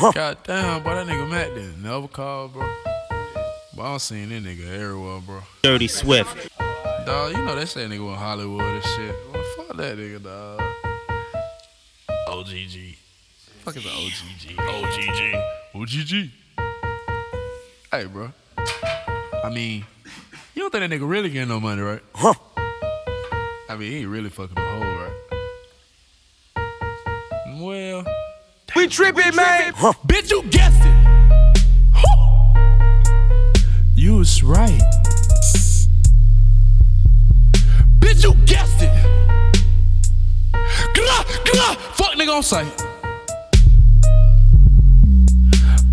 God damn, boy, that nigga Matt didn't never call, bro. But I don't seen that nigga everywhere, bro. Dirty Swift. Dog, you know they say nigga in Hollywood and shit. Well, fuck that nigga, dog. OGG. Fuck is an OGG? OGG. OGG. Hey, bro. I mean, you don't think that nigga really getting no money, right? Huh. I mean, he ain't really fucking the hoe, right? We tripping, man. Huh. bitch, you guessed it. You was right. Bitch, you guessed it. Glah, glah. Fuck nigga on sight.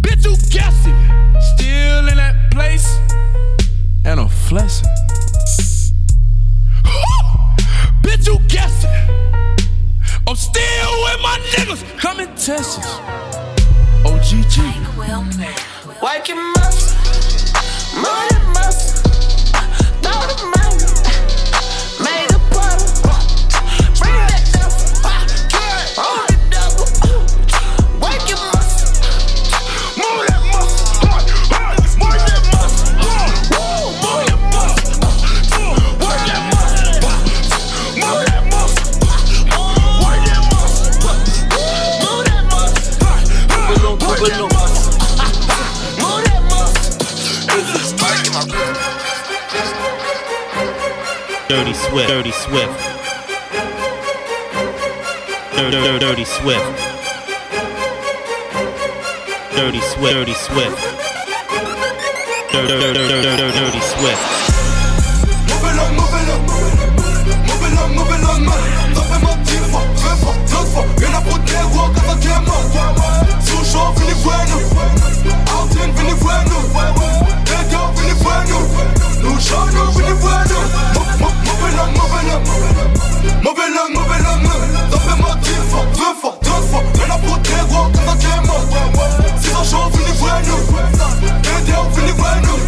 Bitch, you guessed it. Still in that place. And I'm flexing. Bitch, you guessed it. I'm still with my niggas. Come in Texas. OGG. Wake him up. Dirty Swift. Dirty Swift. Dirty, Swift. Dirty Swift. Dirty Swift. Dirty, Swift, dirty, dirty, Swift. Moving on, moving on, moving on, moving on, man. Tapez-moi dix fois, vingt fois, trente fois. Y'en a pour des rois, quand t'es mort. Toujours venez voir nous. Out in, venez voir voit nous. Nous chantons, vous les nous. Mauvais mauvais. Mauvais mauvais. T'as fait dix fois, deux fois, deux fois. Mais la peau t'as mort. Si vous les nous. Vous les nous. Vous les nous.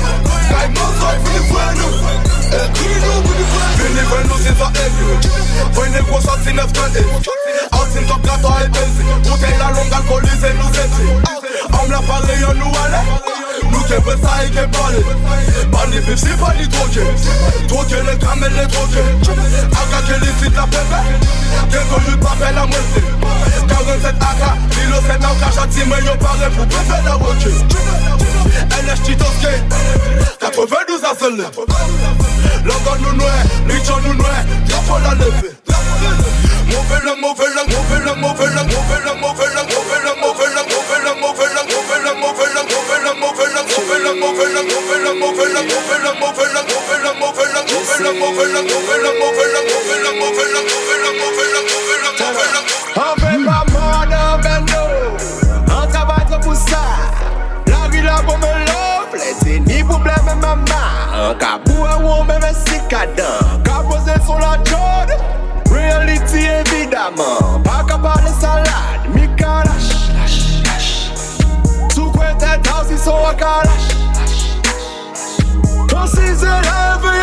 Voyez neuf top gâteau et Bouteille la longue alcoolisée nous Homme la on nous allait Nuke për tha i Bani pipsi, bani droke Droke le kamel le droke Aka ke lisit la pepe Kenko jut pape la mwesti Karen set aka, lilo set nan kasha time Yo pare pou pepe la roke NS Chitoske 92 lichon la leve move On fait pas mort dans Bendo On travaille trop La la jode Reality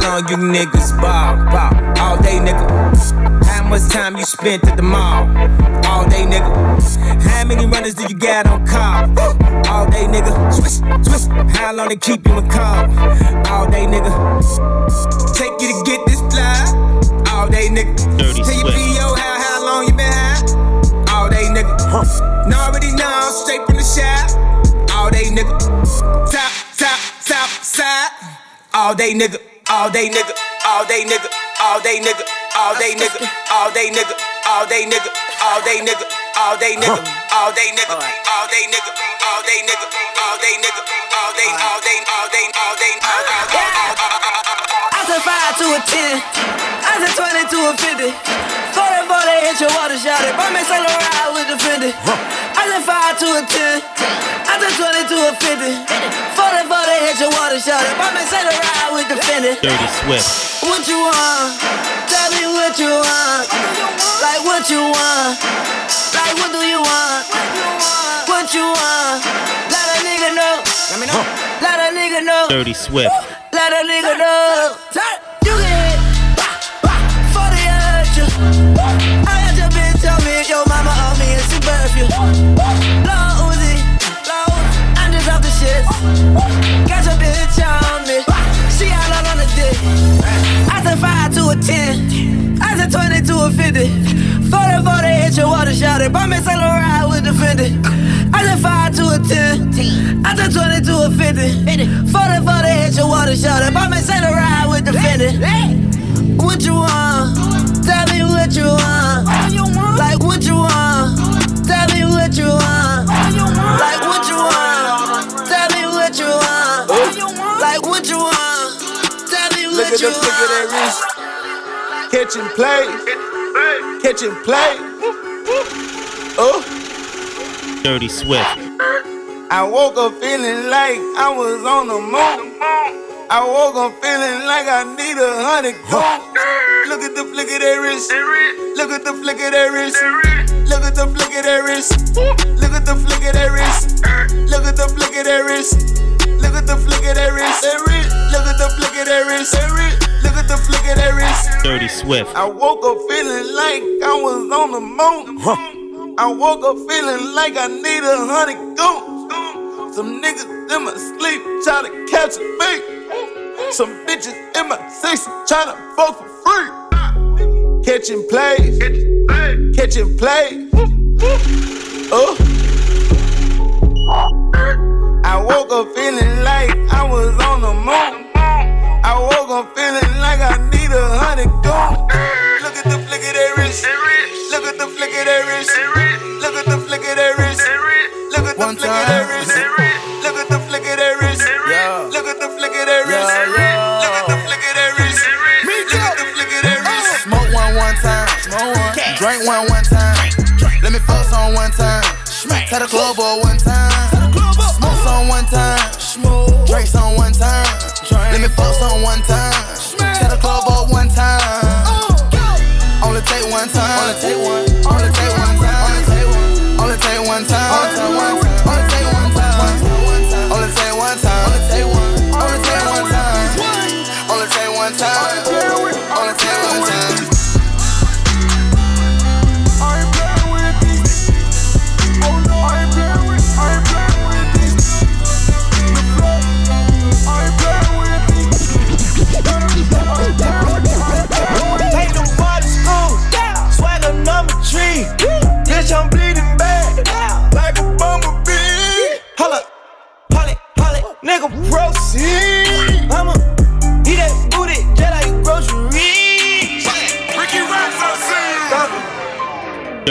How long you niggas ball? Ball. All day nigga. How much time you spent at the mall? All day nigga. How many runners do you got on call? All day nigga. Swish, swish. How long they keep you in call? All day nigga. Take you to get this fly. All day nigga. Dirty Tell your. PO how, how long you been high? All day nigga. Now already know, straight from the shop. All day nigga. Top, top, top, side. All day nigga. All day nigga. All day nigga. All day nigga. All day nigga. All day nigga. All day nigga. All day nigga. All day nigga. All day nigga. All day nigga. All day nigga. All day nigga. All day. All day. All day. All day. All day. I said five to a ten. I said twenty to a fifty. Forty four they hit your water shot it. Buy me Saint Laurent with the Fendi. I said five to a ten. I turn 20 to a 50. 40 40 hit your water shot. If I'm say the ride with the Fendi. Dirty Swift. What you want? Tell me what you want. Like what you want? Like what do you want? What you want? Let a nigga know. Let me know. Let a nigga know. Dirty Swift. Let a nigga know. You can hit. Birth you. Lil Uzi. Lil I'm just off the shit. Got your bitch on me. She all out on the dick. I said 5 to a 10. I said 20 to a 50. 40 40 hit your water shot it. Bump me sell ride with the Fendi. I said 5 to a 10. I said 20 to a 50. 40 40 hit your water shot it. Bump me sell ride with the Fendi. What you want? Tell me what you want. Like what you want? Tell me what you want. Like what you want? Tell me what you want. Like what you want? Tell me Look what at you the flick of that want. wrist. Catch and play. Catch and play. Oh, Dirty Swift. I woke up feeling like I was on the moon. I woke up feeling like I need a hundred gold. Look at the flick of that wrist. Look at the flick of that wrist. Look at the flick of that wrist. Look at the flick of that wrist. Look at the flick of that wrist. Look at the flick of that wrist. Look at the flick of that wrist. Look at the flick of that wrist. Dirty Swift. I woke up feeling like I was on the moon. I woke up feeling like I need a hundred goons. Some niggas in my sleep trying to catch a beat. Some bitches in my six trying to fuck for free. Catching plays, catching plays. Oh. I woke up feeling like I was on the moon. I woke up feeling like I need a hundred goons. Look at the flick of that wrist. Look at the flick of that wrist. Look at the flick of that wrist. Look at the flick of that wrist. Look at the flick of that wrist. Look at the flick of that wrist. Drink one one time. Let me fuck some one time. Tell the club boy one time. Smoke some one time. Drink some one time. Let me fuck some one time.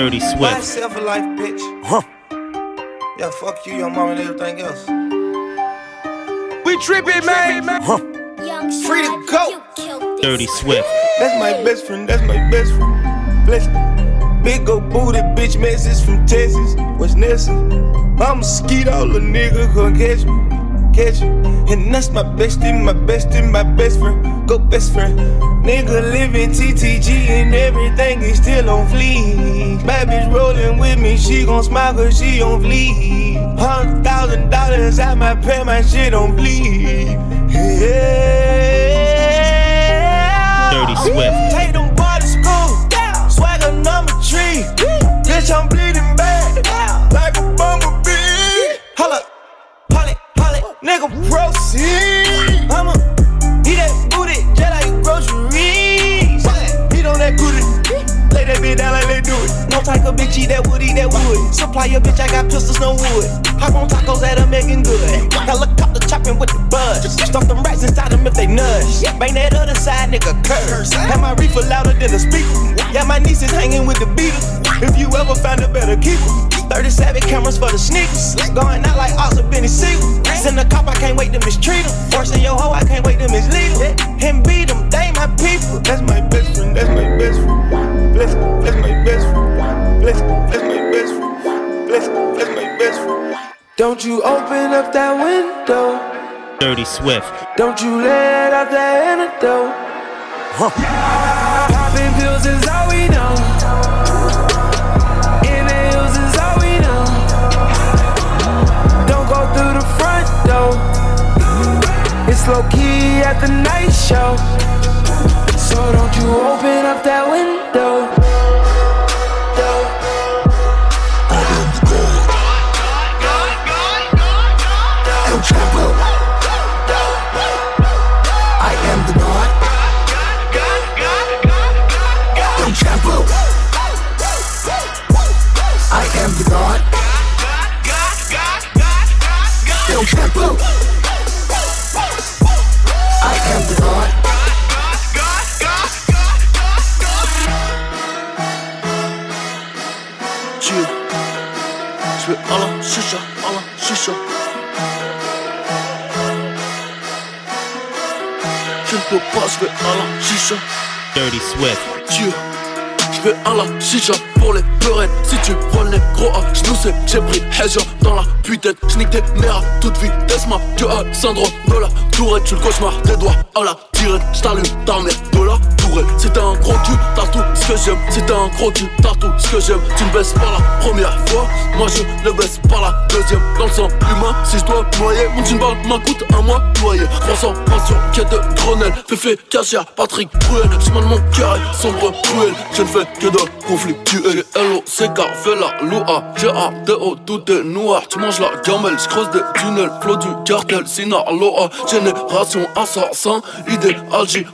Dirty Buy Swift. yourself a life, bitch. Huh. Yeah, fuck you, your mom, and everything else. We trippin', man. Huh. Free to go. Dirty Swift. That's my best friend, that's my best friend. Bless Big ol' booty bitch message from Texas. What's Nessa? I'm a skeet all the nigga gon' catch me. Catch me. And that's my bestie, my bestie, my best friend. Go best friend. Nigga living TTG and everything is still on fleek. Bad bitch rolling with me, she gon' smile cause she on fleek. Hundred thousand dollars out my pay, my shit on bleed. Yeah. Dirty Swift. Take them boys to school. Swagger number three. Bitch, I'm bleeding nigga, proceed. I'ma eat that booty just like groceries. Eat on that booty. Lay that bitch down like they do it. No type of bitch eat that wood, eat that wood. Supply your bitch, I got pistols, no wood. Hop on tacos that are making good. Helicopter chopping with the buzz. Stuff them rats inside them if they nudge. Bang that other side, nigga, curse. Have my reefer louder than a speaker. Yeah, my niece is hanging with the Beatles. If you ever find a better keeper. 37 cameras for the sneakers. Going out like Ox or Benny Siegel. Send a cop, I can't wait to mistreat him. Forcing your hoe, I can't wait to mislead him. Him beat them, they my people. That's my best friend, that's my best friend. Bless, that's my best friend. Bless, that's my best friend. Bless, that's my best friend. Don't you open up that window. Dirty Swift. Don't you let out that antidote. Huh. Popping pills is all we know. Door. It's low key at the night show. So don't you open up that window. şişe, alan şişe Tempo bas ve alan şişe Dirty Swift. Yeah, ve alan Si tu prends les gros A, je sais, j'ai pris Hedger dans la putain. J'nique tes mères à toute vitesse, ma Dieu a syndrome de la tourette. Tu le cauchemar des doigts à la tirette. J't'allume ta mère de la tourette. C'est un gros cul, t'as tout ce que j'aime. C'est un gros cul, t'as tout ce que j'aime. Tu me baisses pas la première fois, moi je ne baisse pas la deuxième. Dans le sang humain, si je dois noyer, mon jean balle m'coûte un mois noyer. 300 passion, quête de Grenelle. Féfé, cachère, Patrick Bruel. De mon cœur sombre, cruel. Je ne fais que de conflictuel. L-O-C-K, fais la loa. G-A-D-O, tout est noir. Tu manges la gamelle, j'creuse des tunnels. Flot du cartel, Sinaloa. Génération assassin, idéal,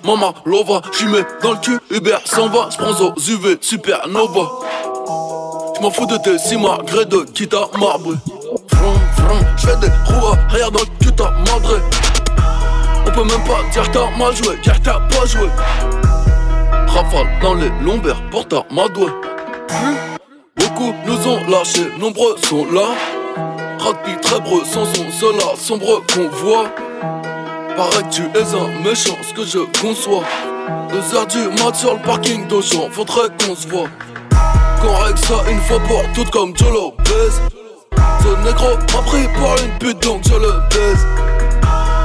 Mama Lova. J'y mets dans le cul, Uber s'en va. J'prends aux UV, supernova. J'm'en fous de tes si gré de quitte à marbre. Vroom, vroom, j'fais des roues arrière dans le cul, t'as madré. On peut même pas dire t'as mal joué, car t'as pas joué. Rafale dans les lombaires pour ta madoué. Beaucoup nous ont lâchés, nombreux sont là. Rapide, très breux, sans son, cela sombre qu'on voit. Paraît que tu es un méchant, ce que je conçois? Deux heures du mat sur le parking d'Auchan, faudrait qu'on se voit. Qu'on règle ça une fois pour toutes comme Jolo baise. Ce négro m'a pris pour une pute donc je le baise.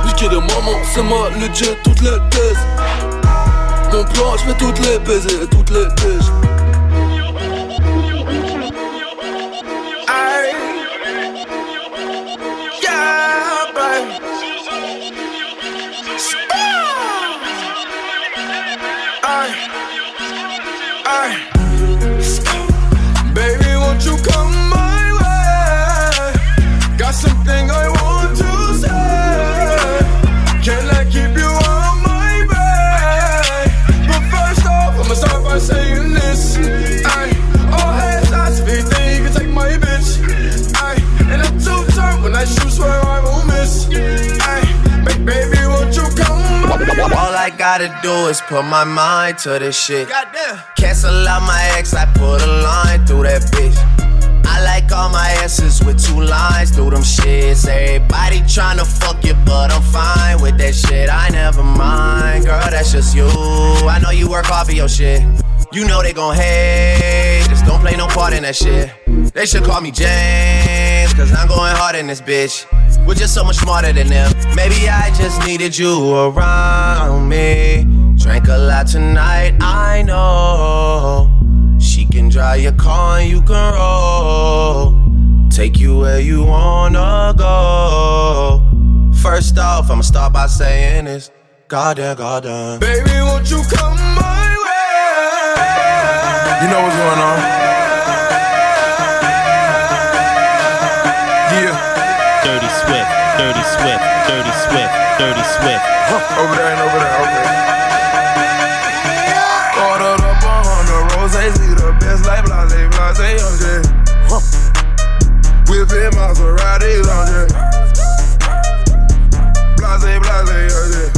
Niquer de maman, c'est ma legit, toutes les thèses. Mon plan, je toutes les baisers, toutes les tèches. Gotta do is put my mind to this shit. Goddamn. Cancel out my ex, I put a line through that bitch. I like all my S's with two lines through them shits. Everybody tryna fuck you, but I'm fine with that shit. I never mind, girl, that's just you. I know you work hard for your shit. You know they gon' hate, just don't play no part in that shit. They should call me James, cause I'm going hard in this bitch. We're just so much smarter than them. Maybe I just needed you around me. Drank a lot tonight, I know. She can drive your car and you can roll. Take you where you wanna go. First off, I'ma start by saying this. Goddamn, goddamn. Baby, won't you come my way? You know what's going on? Dirty Swift. Dirty Swift. Dirty Swift. over there and over there, okay. Ordered up a hundred roses, see the best like blase, blase, okay. Huh. Whipping Maserati, okay. Blase, blase, okay.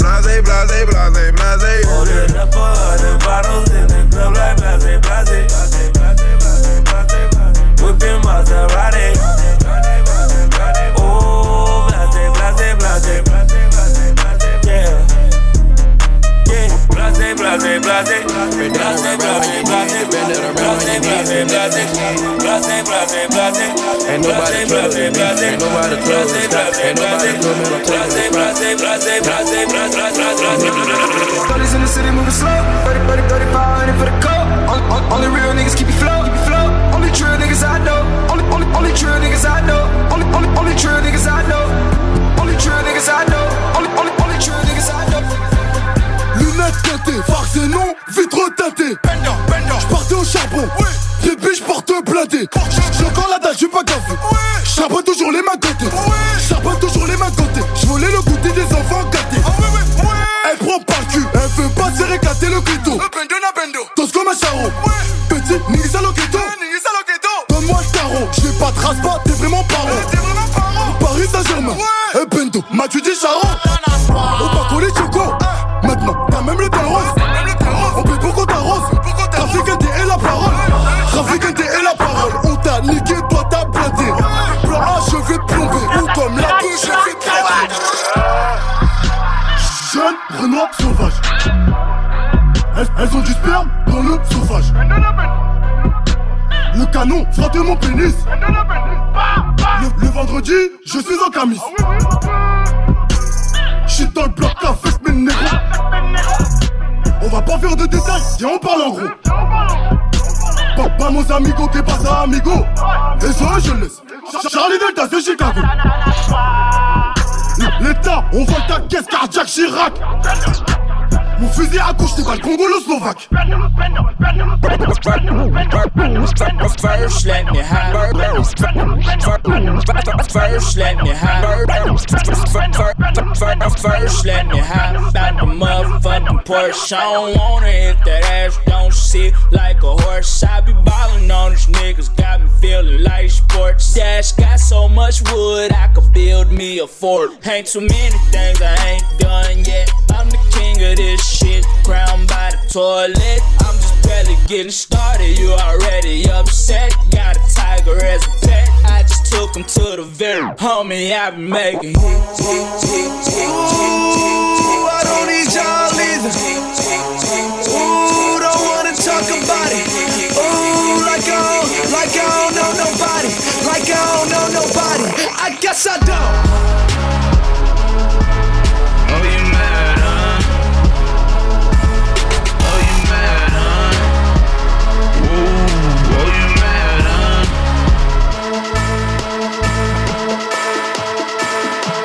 Blase, blase, blase, blase, okay. up a hundred bottles in the club like blase, blase, blase, blase, blase, blase, blase. Whipping Maserati. Blase, blase, blase, blase, blase, blase, blase, blase, blase, blase, blase, blase, blase. Ain't nobody close to me. Ain't nobody close to stop. Ain't nobody close to me. Thirties in the city moving slow. 30, 30, 3500 for the coat. Only, only, only real niggas keep you flow. Keep you flow. Only true niggas I know. Only, only, only true niggas I know. Only, only, only true niggas I know. Only true niggas I know. Only, only, Teintées, farce et non, vitre teintée. J'partais au charbon, les biches porte blindées. J'ai encore la dalle, j'suis pas gaffé. J'charbonne toujours les mains côté. J'charbonne toujours les mains côté. J'volais le goûter des enfants gâtés. Elle prend par le cul, elle veut pas se réclater le clito. Tous comme un charron. Petit, niggas à l'oqueto. Donne-moi le tarot, j'vais pas de race pas, t'es vraiment paro. Paris Saint-Germain, et Bendo, m'as-tu dit charron? Sauvage. Elles, ont du sperme dans le sauvage. Le canon frappe mon pénis. Le, vendredi, je suis en camis. J'suis dans le bloc avec mes négros. On va pas faire de détails, viens on parle en gros. Pas mon amigo, que pasa amigo. Et ça je laisse. Ch- Charlie Delta c'est Chicago. L'état, on vole ta caisse cardiaque Chirac. Mon fusil à couche, t'es pas le Congolo-Slovaque. Let me. First, let me. First, sports. Got so much wood, I could build me a fort. Ain't too many things I ain't done yet. I'm the king of this shit. Crowned by the toilet. I'm just barely getting started. You already upset. Got a tiger as a pet. I just took him to the very homie. I been making Ooh, I don't need y'all either. Ooh, don't wanna talk about it. Like I don't, like oh, I don't know nobody. Like oh, I don't know nobody. I guess I don't. Oh, you mad, huh? Oh, you mad, huh? Ooh, oh, you mad, huh?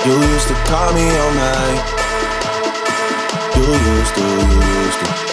You used to call me on my. You used to, you used to.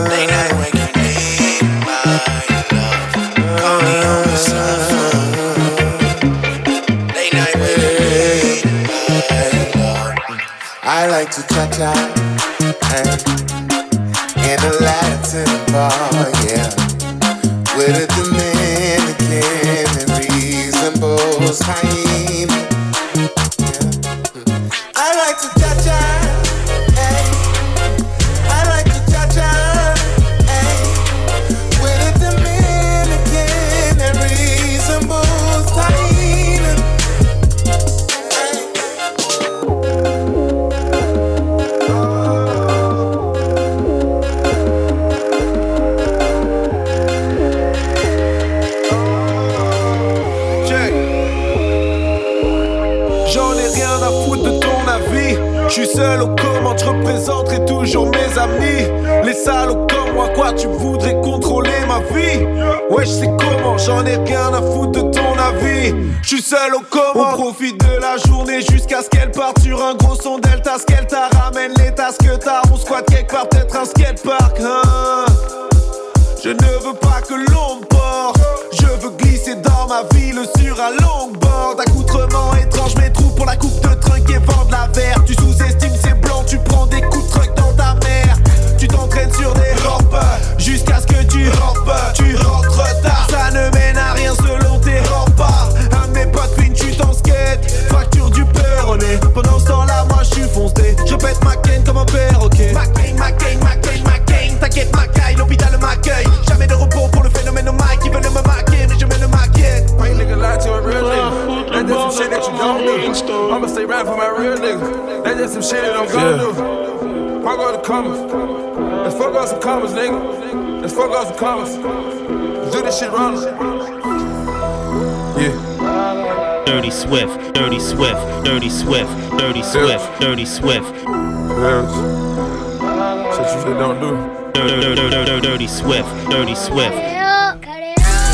like to cha-cha in a Latin bar, yeah with a Dominican and reasonable hyena. Let's fuck off some commas. Do this shit round. Yeah. Dirty Swift, Dirty Swift, Dirty Swift, Dirty Swift, Dirty Swift. Yeah. Shit you shit don't do. Dirty, Swift, Dirty Swift.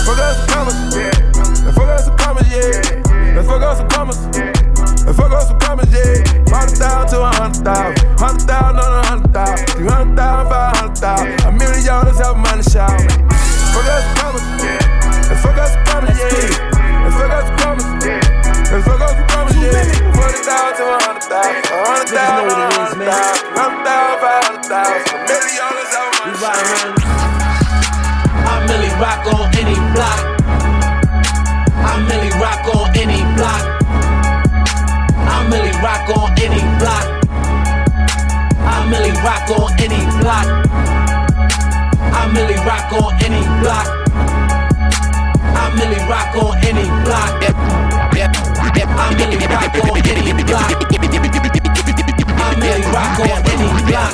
Fuck off some commas. Yeah. Let's fuck off some commas. Yeah. Let's fuck off some commas. Yeah. And fuck off some commas, yeah. 500,000 to a 100,000. 100,000 on a 100,000. 300,000 dollars have money shout. Fuck some commas, yeah. Let's fuck some commas, yeah. Let's fuck some commas, yeah. Let's fuck out some yeah. Forty thousand a hundred thousand, a hundred thousand a hundred thousand, hundred thousand, five hundred thousand, a million dollars have money. I really rock on any block. I really rock on any block. I really rock on any block. I really rock on any block. Really rock on any block. I really rock on any block. I really rock on any block. I really rock on any block.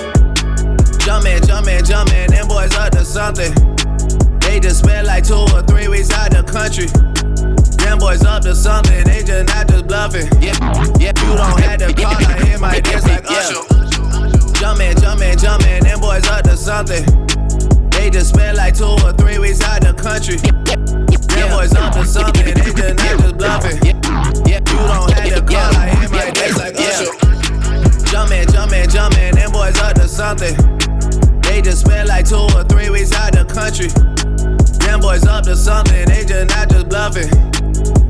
Jumpin', jumpin', jumpin', them boys up to something. They just spent like two or three weeks out the country. Them boys up to something, they just not just bluffing. Yeah, yeah, you don't have to call, I hear my dance like Usher. Jumpin', jumpin', jumpin', them boys up to something. They just spent like two or three weeks out the country. Them boys up to something, they just not just bluffing. You don't have to call, I hear my dance like Usher. Jumpin', jumpin', jumpin', them boys up to something. They just spent like two or three weeks out the country. Them boys up to something, they just not just bluffing.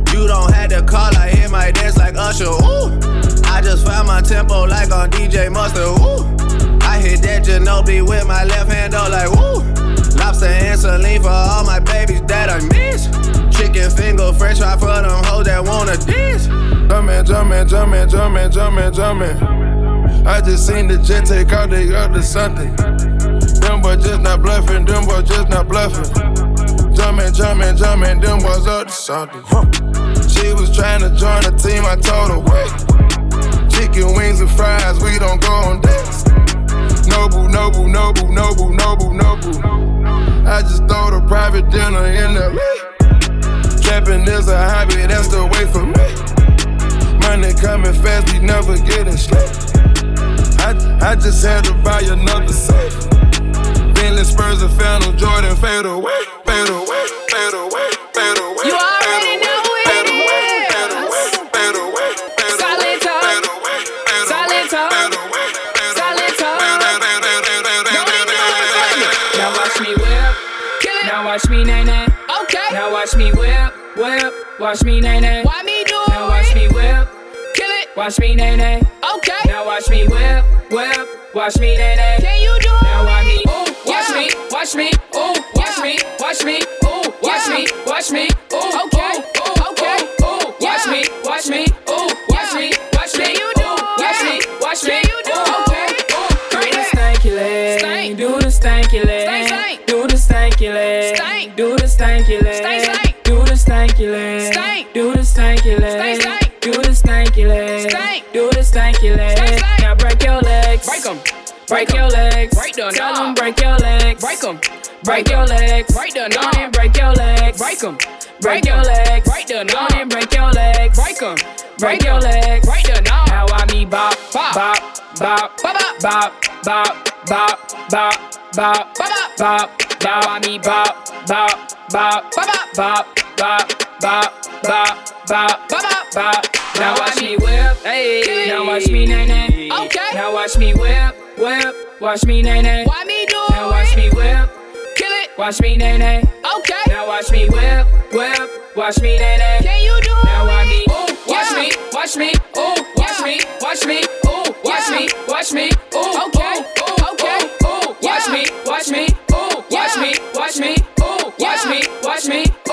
You don't have to call, I hear my dance like Usher. Ooh, I just found my tempo like on DJ Mustard. Ooh, I hit that Ginobili with my left hand, though, like woo. Lobster and saline for all my babies that I miss. Chicken finger, french fry for them hoes that wanna dance. Jumpin', jumpin', jumpin', jumpin', jumpin', jumpin'. I just seen the jet take out, they up to something. Them boys just not bluffing, them boys just not bluffing. Jumpin', jumpin', jumpin', them boys up to something. She was trying to join the team, I told her wait. Chicken wings and fries, we don't go on dates. Noble, noble, noble, noble, noble, noble. I just throw the private dinner in the LA. Trapping is a hobby, that's the way for me. Money coming fast, we never getting sleep. I, I just had to buy another safe. Bentley Spurs and Phantom Jordan fade away, fade away, fade away, Watch me nay nay. Why me do Now watch me whip. Kill it. Watch me nay nay. Okay. Now watch me whip, whip. Watch me nay nay. Can you do it? Now watch me, ooh, watch Yeah. me, watch me, ooh, watch Yeah. me, watch me, ooh, watch Yeah. me, watch me, ooh, Okay. ooh, ooh, Okay. ooh, ooh, watch me, watch me, ooh, watch me, watch me, you do ooh, watch me, watch me, you do ooh. Okay. ooh, do the stanky leg, do the stanky leg, do the stanky leg, Stank. do the stanky leg, do the stanky leg, the stanky leg. Stank, stank. Now break your legs, Break 'em. break Break your legs, Break the tell knob. 'em break your legs, Break 'em. break your legs, Break the Go knob. and break your legs, Break 'em. break Break your legs, Break the Go knob. and break your legs, Break 'em. break your legs. Right there now. Now I me bop, bop, bop, bop, bop, bop, bop, bop, bop, bop, bop, bop. Now I me bop, bop, bop, bop, bop, bop, bop, bop, bop, bop, bop. Now watch me whip, hey. Now watch me nay nay. Okay. Now watch me whip, whip. Watch me nay nay. Why me do Now watch me whip. Kill it. Watch me nay nay. Okay. Now watch me whip, whip. Watch me nay nay. Can you do Now watch me. Ooh, watch me, watch me. Ooh, watch me, watch me. Ooh, watch me, watch me. Ooh, okay, ooh, okay. Ooh, watch me, watch me. Ooh, watch me, watch me. Ooh, watch me, watch me. Ooh,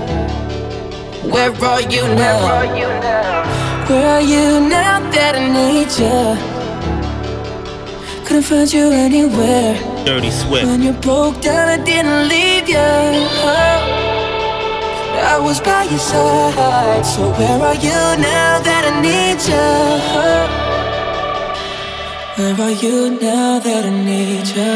Where are you now? Where are you now Where are you now that I need you? Couldn't find you anywhere. Dirty Swift. When you broke down, I didn't leave you. I was by your side. So where are you now that I need you? Where are you now that I need you?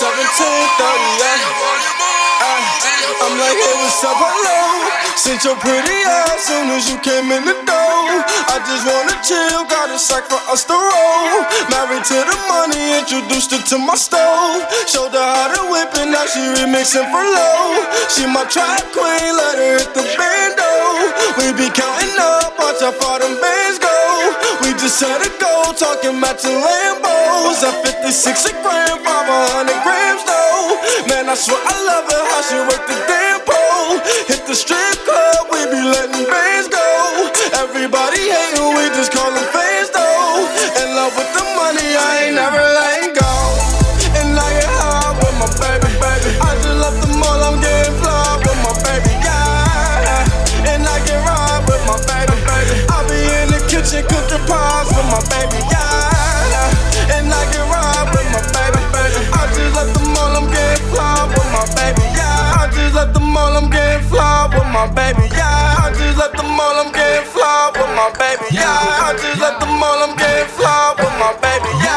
1738. I'm like, hey, what's up, hello? Sent your pretty ass soon as you came in the door. I just wanna chill, got a sack for us to roll. Married to the money, introduced her to my stove. Showed her how to whip it, now she remixing for low. She my track queen, let her hit the bando. We be counting up, watch how far them bands go. We just had a goal, talking matching Lambos. At 56 a gram, 500 grams though. Man, I swear I love her, how she work the damn pole. Hit the strip club, we be letting my baby, yeah. I just left the mall, I'm getting fly with my baby, yeah. I just left the mall, I'm getting fly with my baby, yeah.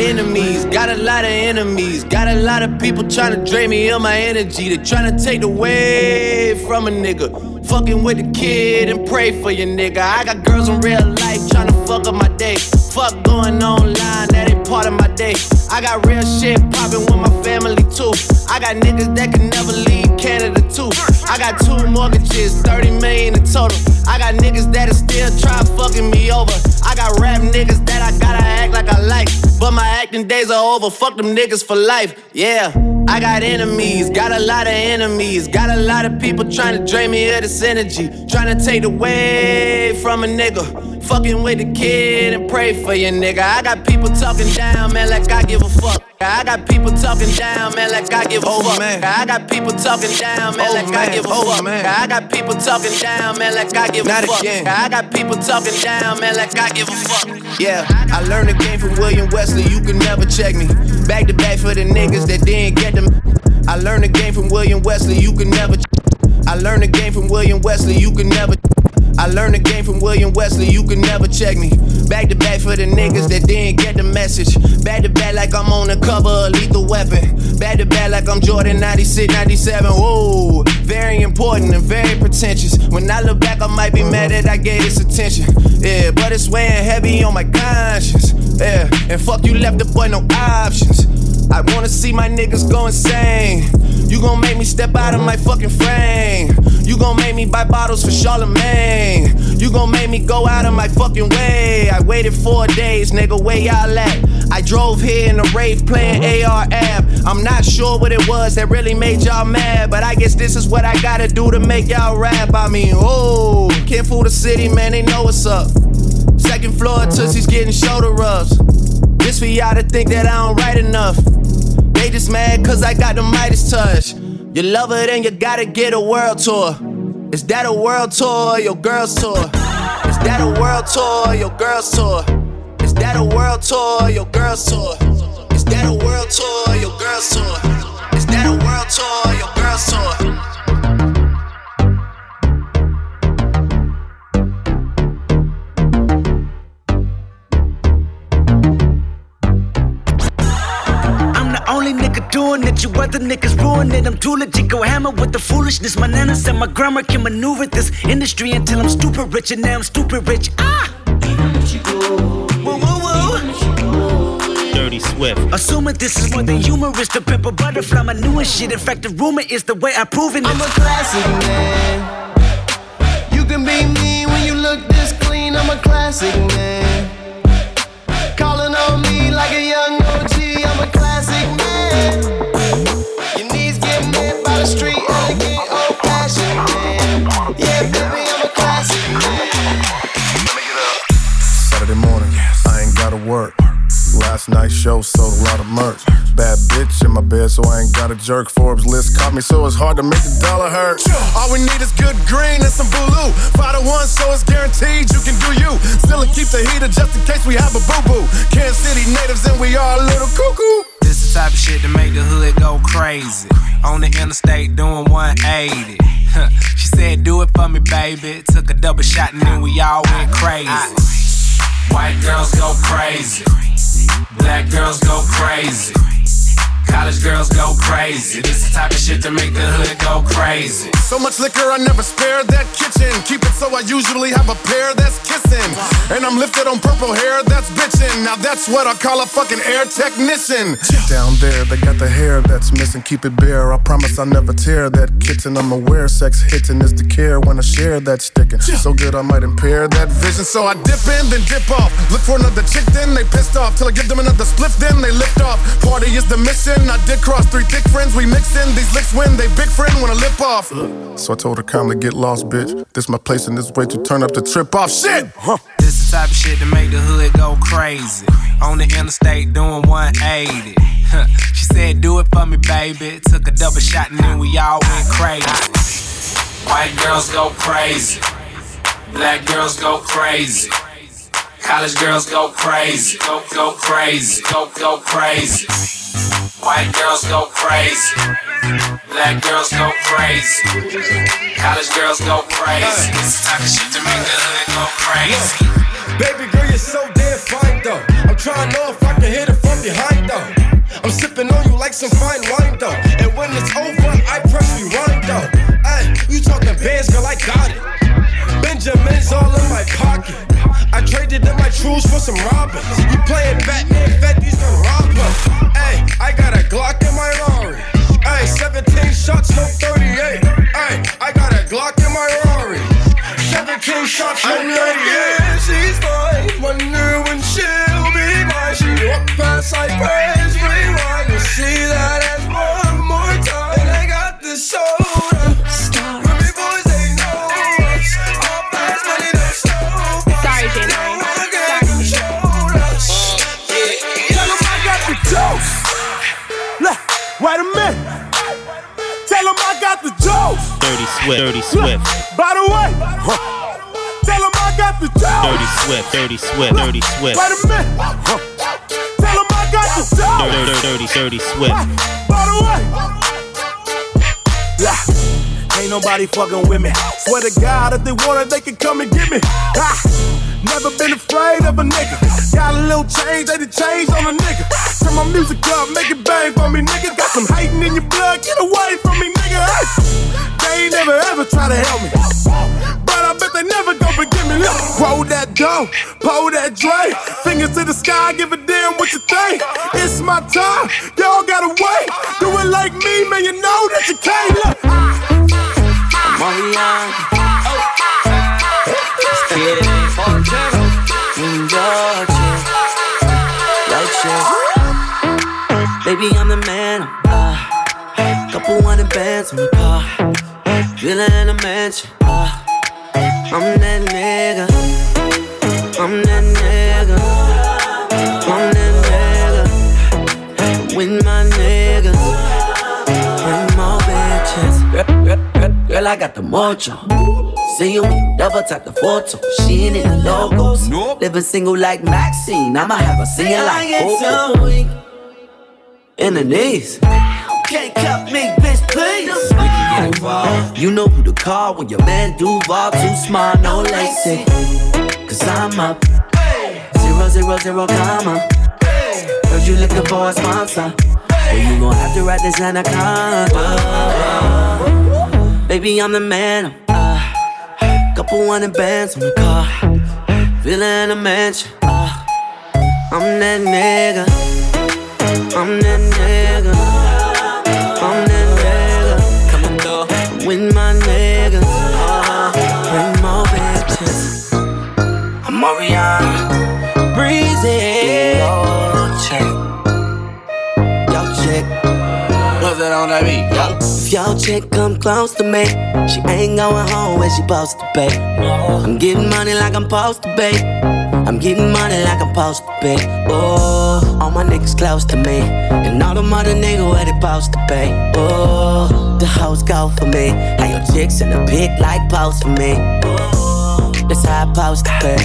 Got enemies, got a lot of enemies. Got a lot of people trying to drain me of my energy. They trying to take away from a nigga. Fucking with the kid and pray for your nigga. I got girls in real life trying to fuck up my day. Fuck going online, that ain't part of my day. I got real shit popping with my family too. I got niggas that can never leave Canada too. I got two mortgages, 30 million in total. I got niggas that'll still try fucking me over. I got rap niggas that I gotta act like I like. But my acting days are over, fuck them niggas for life. Yeah, I got enemies, got a lot of enemies. Got a lot of people trying to drain me of this energy. Trying to take away from a nigga. Fucking with the kid and pray for your nigga. I got people talking down, man, like I give a fuck. I got people talking down, man, like I give a Oh, fuck. man. I got people talking down, man, Oh, like I give a Oh, fuck. man. I got people talking down, man, like I give Not a fuck. again. I got people talking down, man, like I give a fuck. Yeah, I learned the game from William Wesley. You can never check me. Back to back for the niggas that didn't get them. I learned the game from William Wesley. You can never. I learned the game from William Wesley. You can never. I learned the game from William Wesley. You can never check me. Back to back for the niggas that didn't get the message. Back to back like I'm on the cover of Lethal Weapon. Back to back like I'm Jordan 96, 97. Whoa, very important and very pretentious. When I look back, I might be mad that I gave this attention. Yeah, but it's weighing heavy on my conscience. Yeah, and fuck you left the boy no options. I wanna see my niggas go insane. You gon' make me step out of my fucking frame. You gon' make me buy bottles for Charlemagne. You gon' make me go out of my fucking way. I waited four days, nigga, where y'all at? I drove here in a Wraith playing uh-huh. AR-AB. I'm not sure what it was that really made y'all mad, but I guess this is what I gotta do to make y'all rap. I mean, oh, can't fool the city, man, they know what's up. Second floor, uh-huh. Tootsie's getting shoulder rubs. This for y'all to think that I don't write enough. They just mad cause I got the Midas touch. You love her, then you gotta get a world tour. Is that a world tour your girl's tour? Is that a world tour your girl's tour? Is that a world tour your girl's tour? Is that a world tour your girl's tour? Is that a world tour your girl's tour? Doing it. You other niggas ruin it. I'm too legit. Go hammer with the foolishness. My nana said my grammar can maneuver this industry until I'm stupid rich, and now I'm stupid rich. Ah! Woo, woo, woo. Dirty Swift. Assuming this is more than humorous, the pimple butterfly, my newest shit. In fact, the rumor is the way I proven it. I'm a classic man. You can be me when you look this clean. I'm a classic man. Calling on me like a young the street, elegant, old fashioned man. Yeah, baby, I'm a classic man. Saturday morning, I ain't gotta work. Last night's show sold a lot of merch. Bad bitch in my bed, so I ain't got a jerk. Forbes list caught me, so it's hard to make the dollar hurt. All we need is good green and some blue. Five to one, so it's guaranteed you can do you. Still keep the heater just in case we have a boo boo. Kansas City natives, and we are a little cuckoo. Type of shit to make the hood go crazy. On the interstate doing 180. Huh. she said, Do it for me, baby. Took a double shot and then we all went crazy. White girls go crazy. Black girls go crazy. College girls go crazy. This the type of shit to make the hood go crazy. So much liquor, I never spare that kitchen. Keep it so I usually have a pair that's kissing. And I'm lifted on purple hair that's bitching. Now that's what I call a fucking air technician. Down there, they got the hair that's missing. Keep it bare. I promise I never tear that kitten. I'm aware sex hitting is the care when I share that sticking. So good I might impair that vision. So I dip in, then dip off. Look for another chick, then they pissed off. Till I give them another spliff, then they lift off. Party is the mission. I did cross three thick friends. We mixin' these licks when they big friend wanna lip off. So I told her calmly, get lost, bitch. This my place and this way to turn up the trip off. Shit! Huh. This the type of shit to make the hood go crazy. On the interstate doing 180. Huh. She said, do it for me, baby. Took a double shot and then we all went crazy. White girls go crazy. Black girls go crazy. College girls go crazy. Go, go crazy. Go, go crazy. White girls go crazy. Black girls go crazy. College girls go crazy. It's the type of shit to make the hood go crazy. Baby girl, you're so damn fine though. I'm trying to know if I can hit it from behind though. I'm sipping on you like some fine wine though. And when it's over, I press rewind though. Hey, you talking bands, girl, I got it. Benjamin's all in my pocket. I traded in my trues for some robbers. You playing Batman, Fetty's gonna. Ay, I got a Glock in my Rari. Swift, Dirty Swift, By the way, tell 'em I got the juice. Dirty Swift, Dirty Swift, Dirty Swift, Wait a minute. Tell 'em I got the juice. Dirty, dirty, dirty, dirty Swift. By the way. Yeah. Ain't nobody fucking with me. Swear to God, if they want it, they can come and get me. Ah, never been afraid of a nigga. Got a little change, they done changed on a nigga. Turn my music up, make it bang for me, nigga. Got some hating in your blood, get away from me, nigga. Hey, they ain't never ever try to help me. But I bet they never gon' forgive me. Look, roll that dough, pull that Dre. Fingers to the sky, give a damn what you think. It's my time, y'all gotta wait. Do it like me, man, you know that you can't. Look, Marion. Let's get it. In your chest. Your chest. Baby, I'm the man. Uh, couple hundred bands on the car. Villa in a mansion. Uh, I'm that nigga. I'm that nigga. I'm that nigga. With my niggas. Bring more bitches. Girl, girl, girl, girl, I got the mojo. See you, double tap the photo. She ain't in the logos. Living single like Maxine. I'ma have her singing like Coco. In the knees. Can't cut me, bitch, please. You know who to call when your man Duval too smart, no lacy. Cause I'm up. Zero, zero, zero, comma. Heard you looking for a sponsor. Well, you gon' have to write this anaconda. Baby, I'm the man. Uh, couple hundred bands on the car. In a mansion. Uh, I'm that nigga. I'm that nigga. That on that beat? If your chick come close to me, she ain't going home when she supposed to pay. I'm getting money like I'm supposed to pay. I'm getting money like I'm supposed to pay. Oh, all my niggas close to me, and all the mother niggas where they supposed to pay. Oh, the hoes go for me. How your chicks in the pic like post for me. Oh, that's how I supposed to pay.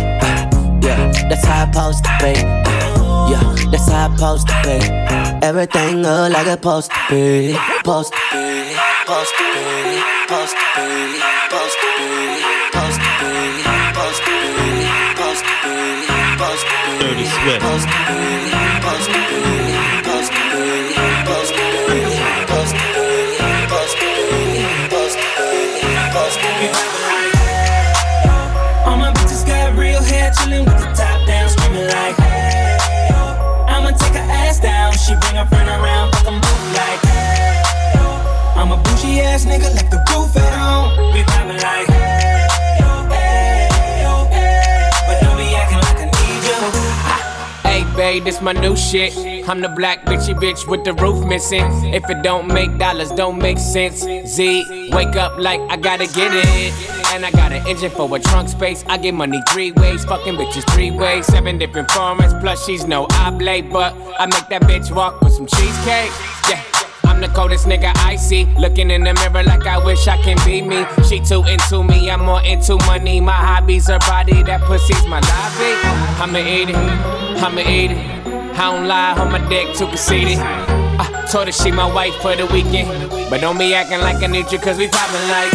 Yeah, that's how I supposed to pay. Yeah, that's how I supposed to be. Everything look like it's supposed to be. Supposed to be. Supposed to be. Supposed to be. Supposed to be. Supposed to be. Supposed to be. Supposed to be. Supposed to be. Dirty to be. To be. All my bitches got real hair, chillin' with the top down, screamin' like. She bring her friend around, fuck 'em both like, hey. I'm a bougie ass nigga, like the Babe, this my new shit. I'm the black bitchy bitch with the roof missing. If it don't make dollars, don't make sense. Z, wake up like I gotta get it. And I got an engine for a trunk space. I get money three ways, fucking bitches three ways. Seven different formats, plus she's no oblate. But I make that bitch walk with some cheesecake. Yeah. I'm the coldest nigga I see. Looking in the mirror like I wish I can be me. She too into me, I'm more into money. My hobbies, her body, that pussy's my lobby. I'ma eat it, I'ma eat it. I don't lie, on my dick too conceited. I told her she my wife for the weekend. But don't be acting like I need you, cause we poppin' like.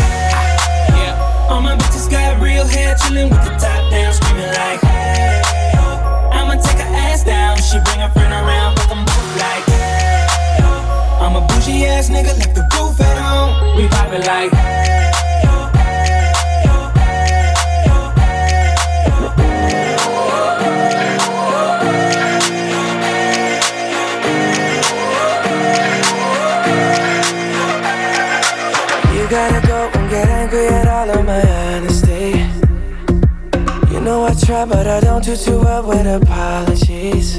Yeah. All my bitches got real hair, chillin' with the top down, screaming like, hey, yo. I'ma take her ass down. She bring her friend around, fuck both like, hey. I'm a bougie ass nigga, like the roof at home. We poppin' like, You gotta go and get angry at all of my honesty. You know I try, but I don't do too well with apologies.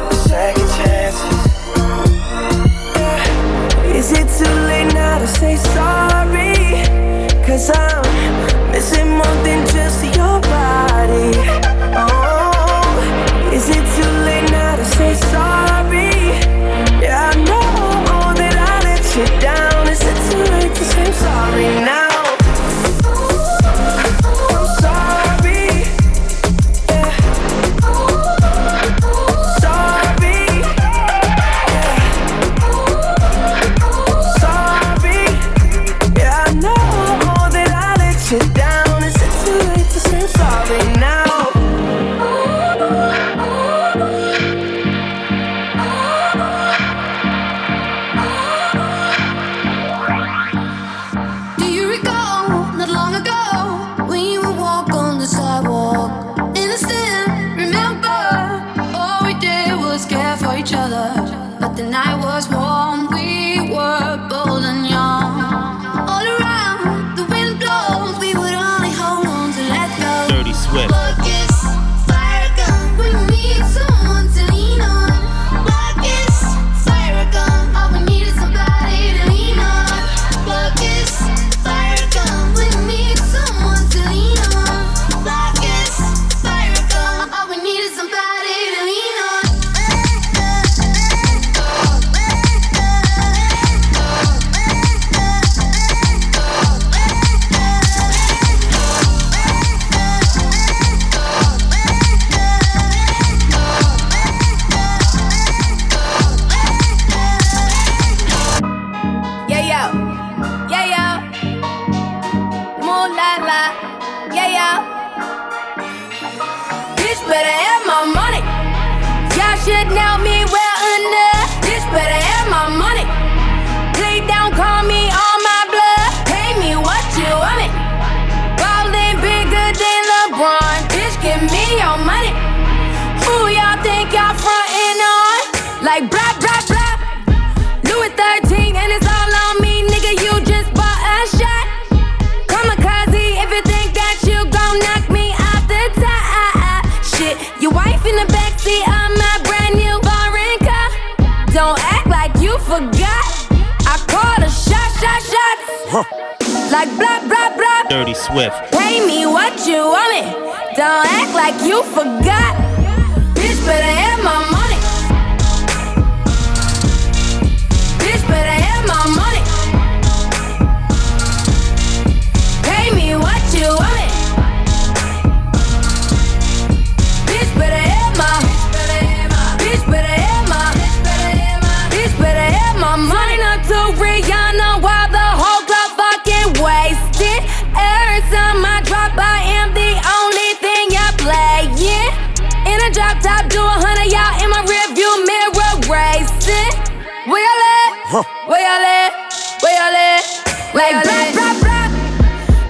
La. Shots. Like blah, blah, blah. Dirty Swift. Pay me what you want me. Don't act like you forgot. Bitch better have my money. Bitch better have my money. Pay me what you want me. Bitch better have my. Bitch better Huh. Where y'all at? Where y'all at? Like blah blah blah.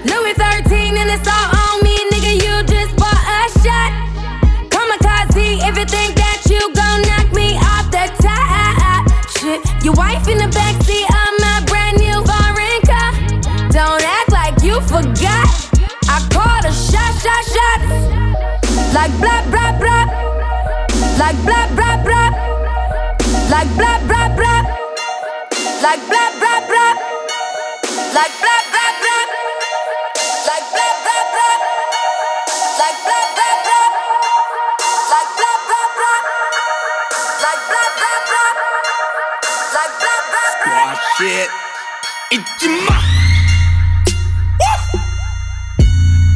Louis 13 and it's all on me, nigga. You just bought a shot. Kamikaze if you think that you gon' knock me off the top. Shit, your wife in the backseat of my brand new foreign car. Don't act like you forgot. I called a shot, shot, shots. Like blah blah blah. Like blah blah blah. Like blah blah blah. Like blah blah blah. Like blah blah blah. Like blah blah blah. Like blah blah blah. Like blah blah blah. Like blah blah blah. Like blah blah blah. Squash shit. Ichima.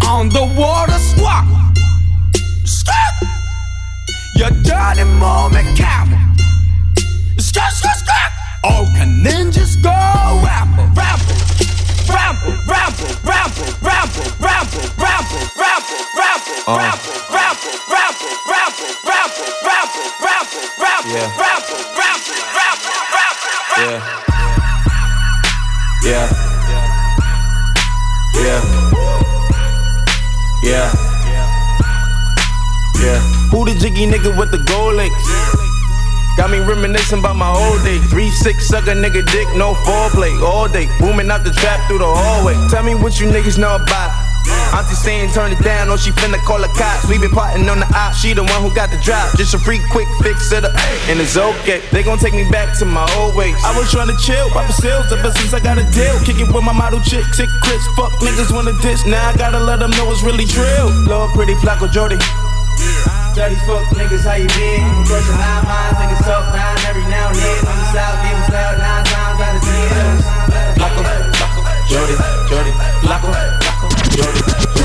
On the water squawk. Skirt. Your dirty moment coward. All can ninjas go ramble, ramble, ramble, ramble, ramble, ramble, ramble, ramble, ramble, ramble, Uh. ramble, ramble, ramble, ramble, ramble, ramble, ramble, ramble, Yeah. ramble, ramble, ramble, ramble, Yeah. Yeah. Yeah. Yeah. Yeah. Who the jiggy nigga with the gold links? Got me reminiscing about my old days. Three six sucker nigga dick, no foreplay all day. Booming out the trap through the hallway. Tell me what you niggas know about. Auntie saying turn it down, or she finna call the cops. We been plotting on the op, she the one who got the drop. Just a free quick fix it up, and it's okay. They gon' take me back to my old ways. I was trying to chill, pop sales ever since I got a deal. Kick it with my model chick, sick Chris. Fuck niggas wanna diss, now I gotta let them know it's really drill. Lord, pretty Flacko Jodye. Dirty fuck niggas, how you been? Crushing nine minds, niggas talk nine every now and then. On the south, give us loud nine times out of ten. Flacko, Flacko, Jodye, Jodye, Flacko, Flacko, Jodye, Flacko,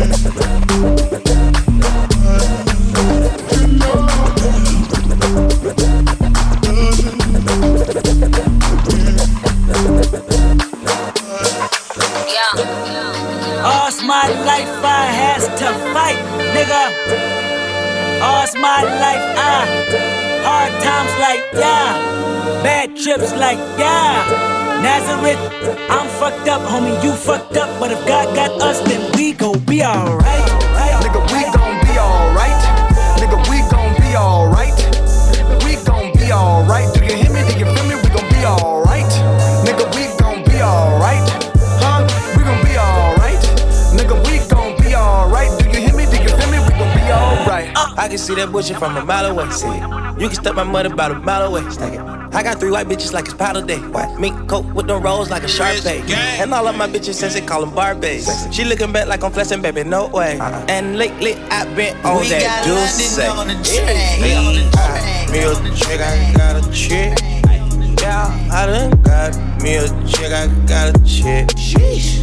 All's my life I has to fight, nigga. All's my life I hard times like yeah, bad trips like yeah. Nazareth, I'm fucked up, homie, you fucked up. But if God got us, then we gon' be alright. Nigga, we gon' be alright. Nigga, we gon' be alright. We gon' be alright. Do you hear me? Do you feel me? We gon' be alright. I can see that bullshit from a mile away. See it. You can step my money about a mile away. Stack it. I got three white bitches like it's powder day. White Mink coat with them rolls like a sharp bay. And all of my bitches since they call them Barbies. She looking back like I'm flexing, baby, no way. And lately I've been on We that juice. On the train. Yeah. Uh, me a chick, I got a chick. Yeah, I done got me a chick, I got a chick.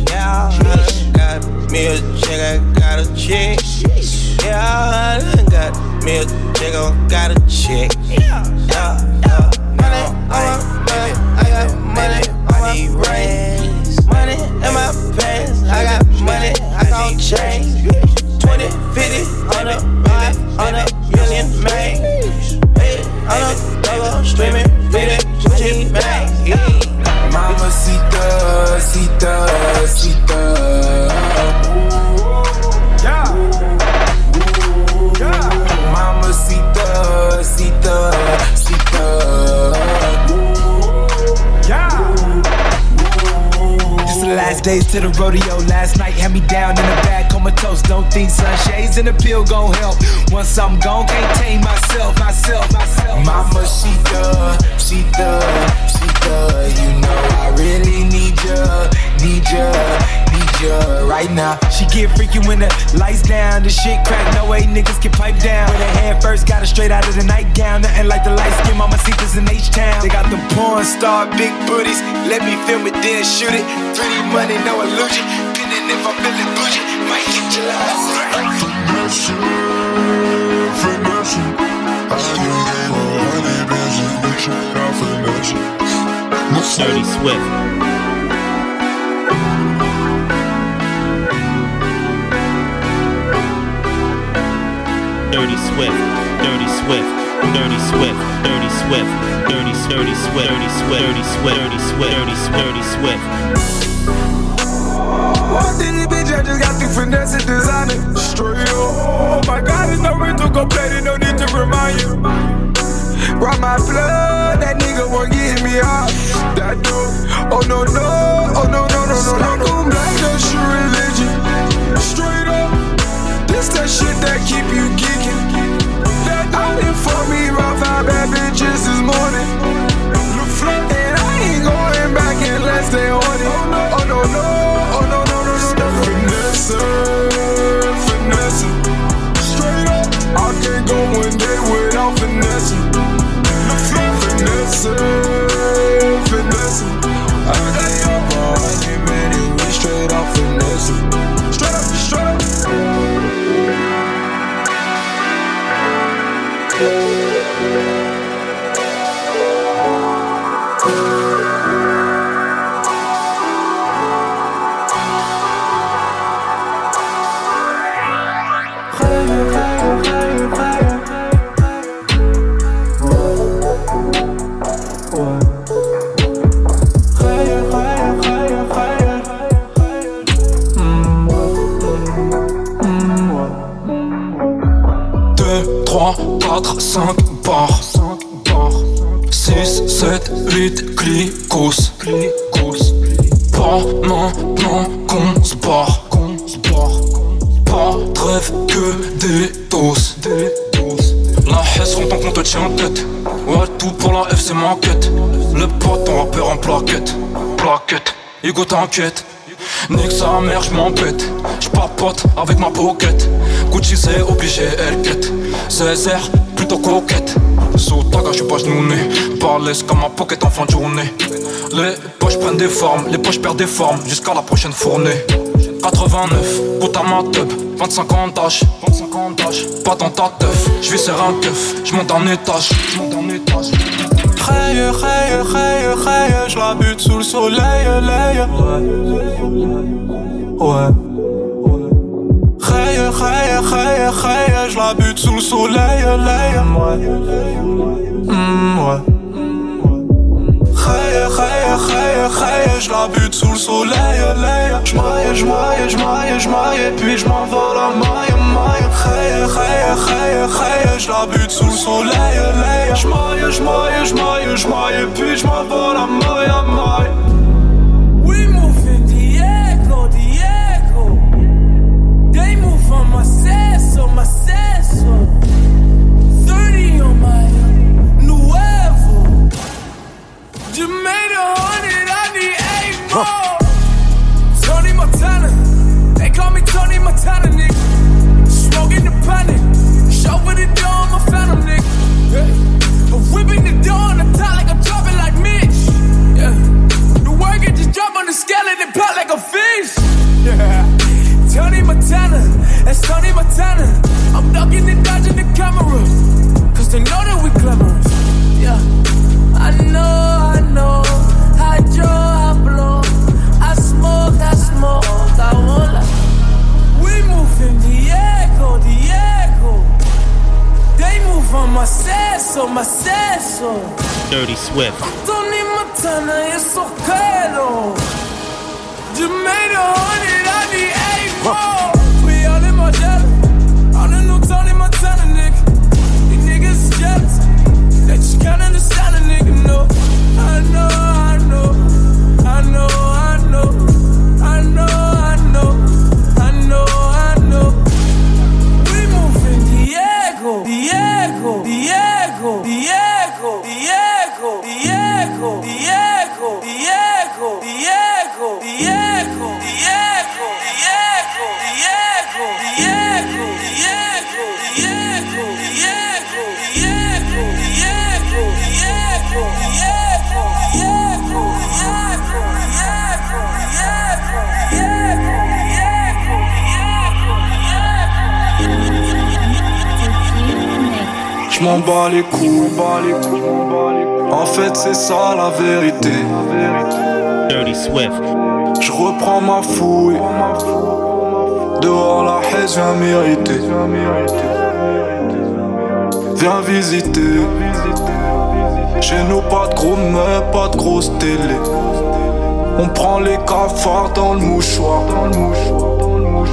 Yeah, I done got me a chick, I got a chick. Yeah, I done got me a I got a chick. Yeah, yeah. yeah. Money, I money, I got money, money raise. Money in my pants, I got money, I gon' change. 20, 50, 100, million, 100 million, man. Hey, on a double, streaming, feeding, Gucci, man. Mamacita, cita, cita. Days to the rodeo. Last night had me down in the bag, comatose. Don't think sunshades and a pill gon' help. Once I'm gone, can't tame myself, myself, myself. Mama, she the, she the, she the. You know I really need ya, need ya, need right now. She get freaky when the lights down, the shit crack. No way niggas can pipe down. With her head first, got her straight out of the nightgown. Nothing like the light skin, mama seekers in H-Town. They got the porn star big booties. Let me film it, then shoot it. 3D money, no illusion. Depending if I'm feeling bougie, might get your life. Finesse, finesse. I can give a hundred bitches, bitch, I finesse. Dirty Swift. Dirty Swift, Dirty Swift, Dirty Swift, Dirty Swift, Dirty Dirty Swift, Dirty Swift, Dirty Swift, Dirty Swift, Dirty Swift, Dirty Swift. Walked in this bitch, I just got the finesse and design it straight up. Oh my god, there's no rental complaining, no need to remind you. Brought my blood, that nigga won't get me off. That dope. Oh no, no, oh no, no, no, no, no, no. Black, that's your religion. Straight up. This that shit that keep you geeking. That I did for me about five bad bitches this morning. And I ain't going back unless they on it. Oh no, oh no, no, oh, no, no, Ouais, tout pour la F, c'est ma quête. Le pote, ton rappeur en plaquette. Plaquette, Hugo t'inquiète. Nique sa mère, j'm'embête. J'papote avec ma pocket. Gucci, c'est obligé, elle quête. Césaire, plutôt coquette. Sous taga, j'suis pas genouné. Balèze comme ma pocket en fin de journée. Les poches prennent des formes, les poches perdent des formes. Jusqu'à la prochaine fournée. 89, goutte à ma teub, 25 ans d'âge, 25 ans d'âge, pas dans ta teuf, je vais serrer un keuf, je monte en étage, je monte en étage. Raye, raye, raye, raye, je la bute sous le soleil, lay. Ouais. Raye, raye, raye, raye, je la bute sous le soleil, lay. Mm, ouais hey, hey, je la bute sous le soleil, hey, je maille, je maille, je maille, je maille, puis je m'envole à maille, maille, hey, hey, hey, hey, je la bute sous le soleil, hey, je maille, je maille, je maille, je maille, puis je m'envole à maille, maille. We moving Diego, Diego, they move on my cell, so my cell. More. Tony Montana, they call me Tony Montana, nigga. Smoking the panic, for the door, I'm phantom, nigga. Yeah. I'm whipping the door on the top like I'm dropping like Mitch. Yeah. The work it just drop on the scale and it pop like a fish. Yeah. Tony Montana, that's Tony Montana. I'm ducking and dodging the camera. Cause they know that we glamorous. Yeah. I know, I know. I draw, I. I smoke, I won't lie. We move in the echo. They move on my seso, my seso. Dirty Swift. Tony Montana, eso quiero. You made a hundred, Les couilles, En fait, c'est ça la vérité. Dirty Swift. Je reprends ma fouille. Dehors la haine vient mériter. Viens visiter. Chez nous, pas de gros meubles, pas de grosse télé. On prend les cafards dans le mouchoir.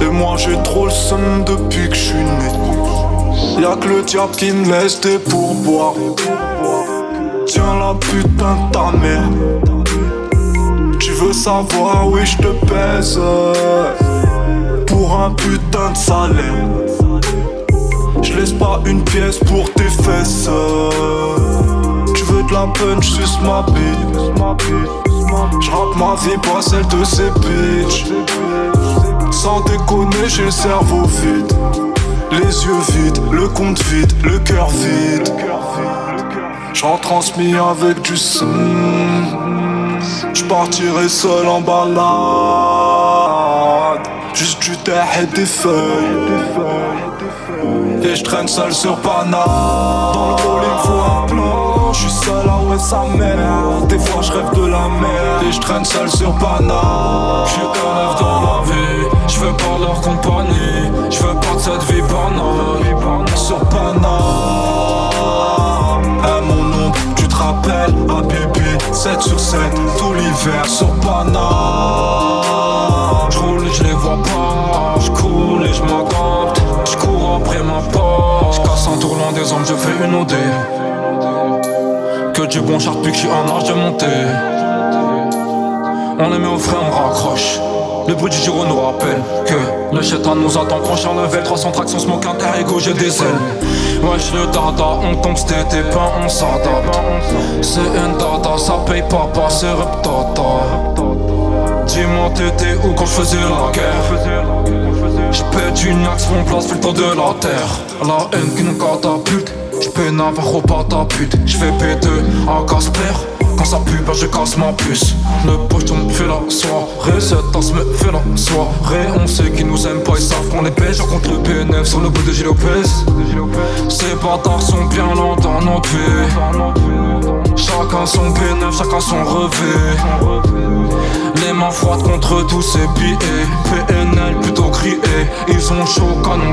Et moi, j'ai trop le seum depuis que je suis né. Y'a que le diable qui me laisse des pourboires. Tiens la putain de ta mère. Tu veux savoir, oui, je te pèse. Pour un putain de salaire. Je laisse pas une pièce pour tes fesses. Tu veux de la punch, suce ma bite. J'rappe ma vie, pas celle de ces bitches. Sans déconner, j'ai le cerveau vide. Les yeux vides, le compte vide, le cœur vide. J'en transmis avec du son. J'partirai seul en balade. Juste du terre et des feuilles. Et j'traîne seul sur Pana. Dans le plan je suis seul à ouais sa mère Des fois je rêve de la merde Et je traîne seul sur Paname J'ai qu'un rêve dans la vie. Je veux pas leur compagnie. Je veux pas de cette vie banale. Sur Paname eh, hey, mon nom, tu te rappelles? À bébé, 7 sur 7 Tout l'hiver sur Paname Je roule et je les vois pas. Je coule et je m'adapte. Je cours après ma porte. Je casse un tourlant des hommes, je fais une OD du bon char depuis que j'suis en âge de monter. On les met au frais, on raccroche. Le bruit du giro nous rappelle que le chétan nous attend prochain level 300 tractions, smoke inter j'ai des ailes. Wesh le dada, on tombe c'était pas on s'adapte. C'est un dada, ça paye pas c'est rep tata. Dis-moi t'étais où quand je faisais la guerre? J'pète une axe, mon place, fait le tour de la terre La haine qui catapulte J'peux Navarro pas ta pute. J'fais P2 à Casper Quand ça pue, bah je casse ma puce. Le pocheton fait la soirée. Cette tasse me fait la soirée. On sait qu'ils nous aiment pas, ils savent qu'on les pêche On compte le PNF sur le bout de Gilles Ces bâtards sont bien lents dans pieds Chacun son P9, chacun son revêt. Les mains froides contre tous ces billets. PNL plutôt crié Ils ont chaud canon